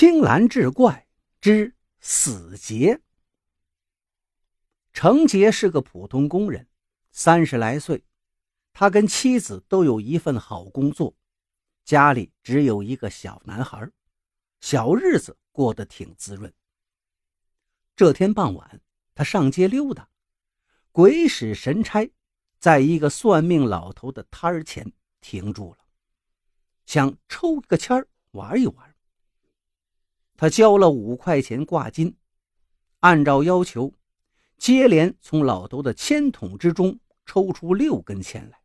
青蓝志怪之死劫。程杰是个普通工人，三十来岁，他跟妻子都有一份好工作，家里只有一个小男孩，小日子过得挺滋润。这天傍晚，他上街溜达，鬼使神差，在一个算命老头的摊儿前停住了，想抽个签儿玩一玩。他交了五块钱挂金，按照要求，接连从老头的签筒之中抽出六根签来。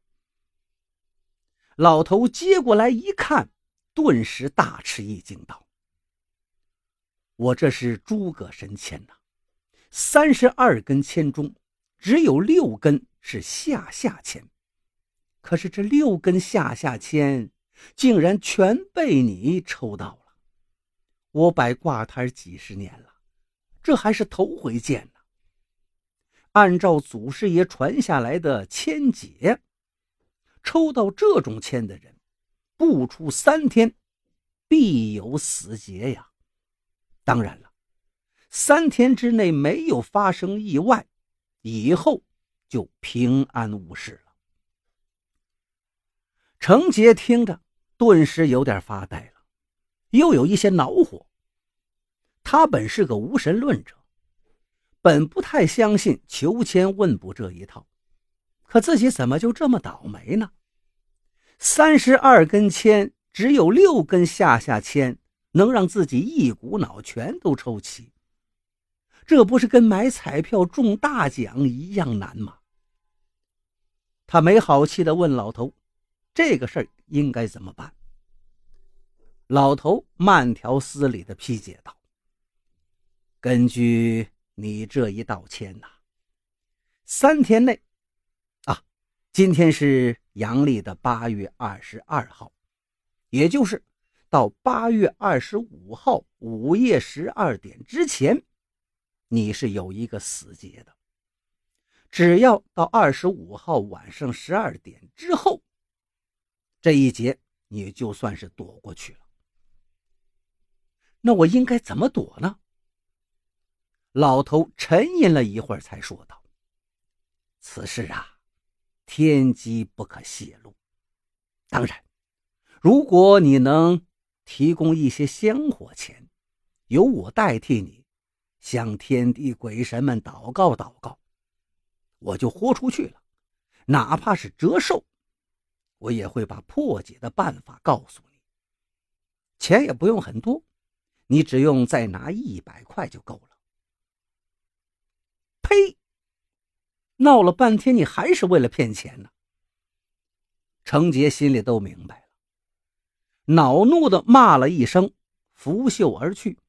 老头接过来一看，顿时大吃一惊，道：“我这是诸葛神签呐！三十二根签中，只有六根是下下签，可是这六根下下签，竟然全被你抽到了。”我摆挂摊几十年了，这还是头回见呢。按照祖师爷传下来的签解，抽到这种签的人，不出三天，必有死劫呀。当然了，三天之内没有发生意外，以后就平安无事了。程杰听着，顿时有点发呆。又有一些恼火。他本是个无神论者，本不太相信求签问卜这一套，可自己怎么就这么倒霉呢？三十二根签，只有六根下下签能让自己一股脑全都抽齐，这不是跟买彩票中大奖一样难吗？他没好气地问老头：“这个事儿应该怎么办？”老头慢条斯理地批解道：“根据你这一道歉呐，三天内，啊，今天是阳历的八月二十二号，也就是到八月二十五号午夜十二点之前，你是有一个死劫的。只要到二十五号晚上十二点之后，这一劫你就算是躲过去了。”那我应该怎么躲呢？老头沉吟了一会儿，才说道：“此事啊，天机不可泄露。当然，如果你能提供一些香火钱，由我代替你向天地鬼神们祷告祷告，我就豁出去了。哪怕是折寿，我也会把破解的办法告诉你。钱也不用很多。”你只用再拿一百块就够了。呸！闹了半天，你还是为了骗钱呢。程杰心里都明白了，恼怒的骂了一声，拂袖而去。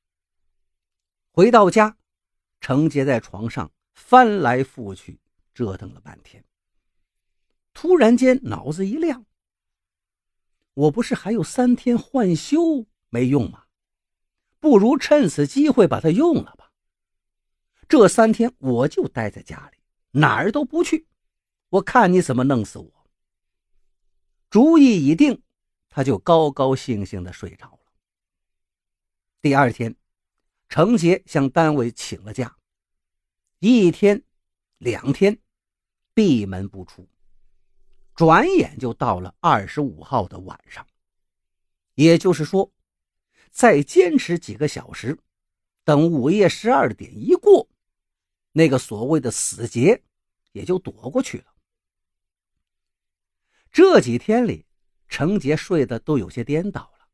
回到家，程杰在床上翻来覆去，折腾了半天。突然间，脑子一亮：我不是还有三天换休没用吗？不如趁此机会把它用了吧。这三天我就待在家里，哪儿都不去。我看你怎么弄死我。主意已定，他就高高兴兴的睡着了。第二天，程杰向单位请了假，一天、两天，闭门不出。转眼就到了二十五号的晚上，也就是说。再坚持几个小时，等午夜十二点一过，那个所谓的死劫也就躲过去了。这几天里，程杰睡得都有些颠倒了，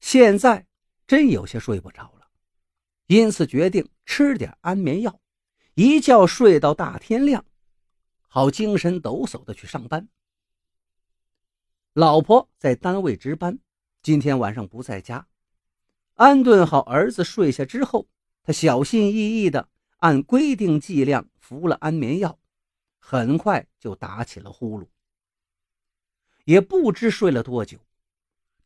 现在真有些睡不着了，因此决定吃点安眠药，一觉睡到大天亮，好精神抖擞的去上班。老婆在单位值班，今天晚上不在家。安顿好儿子睡下之后，他小心翼翼地按规定剂量服了安眠药，很快就打起了呼噜。也不知睡了多久，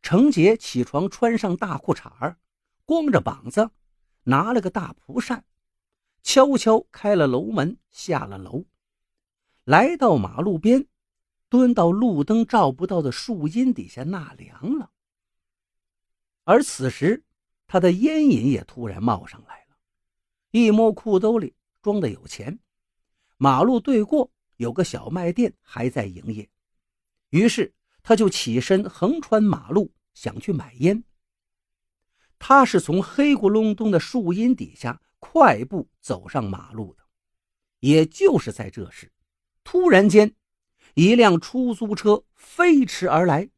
程杰起床，穿上大裤衩光着膀子，拿了个大蒲扇，悄悄开了楼门，下了楼，来到马路边，蹲到路灯照不到的树荫底下纳凉了。而此时。他的烟瘾也突然冒上来了。一摸裤兜里装的有钱，马路对过有个小卖店还在营业，于是他就起身横穿马路想去买烟。他是从黑咕隆咚的树荫底下快步走上马路的，也就是在这时，突然间，一辆出租车飞驰而来，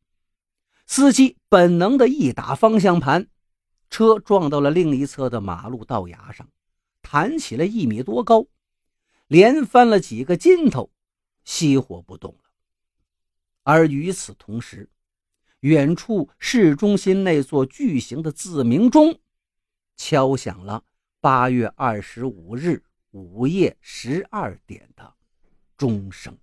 司机本能的一打方向盘，车撞到了另一侧的马路道牙上，弹起了一米多高，连翻了几个筋头，熄火不动了。而与此同时，远处市中心那座巨型的自鸣钟，敲响了八月二十五日午夜十二点的钟声。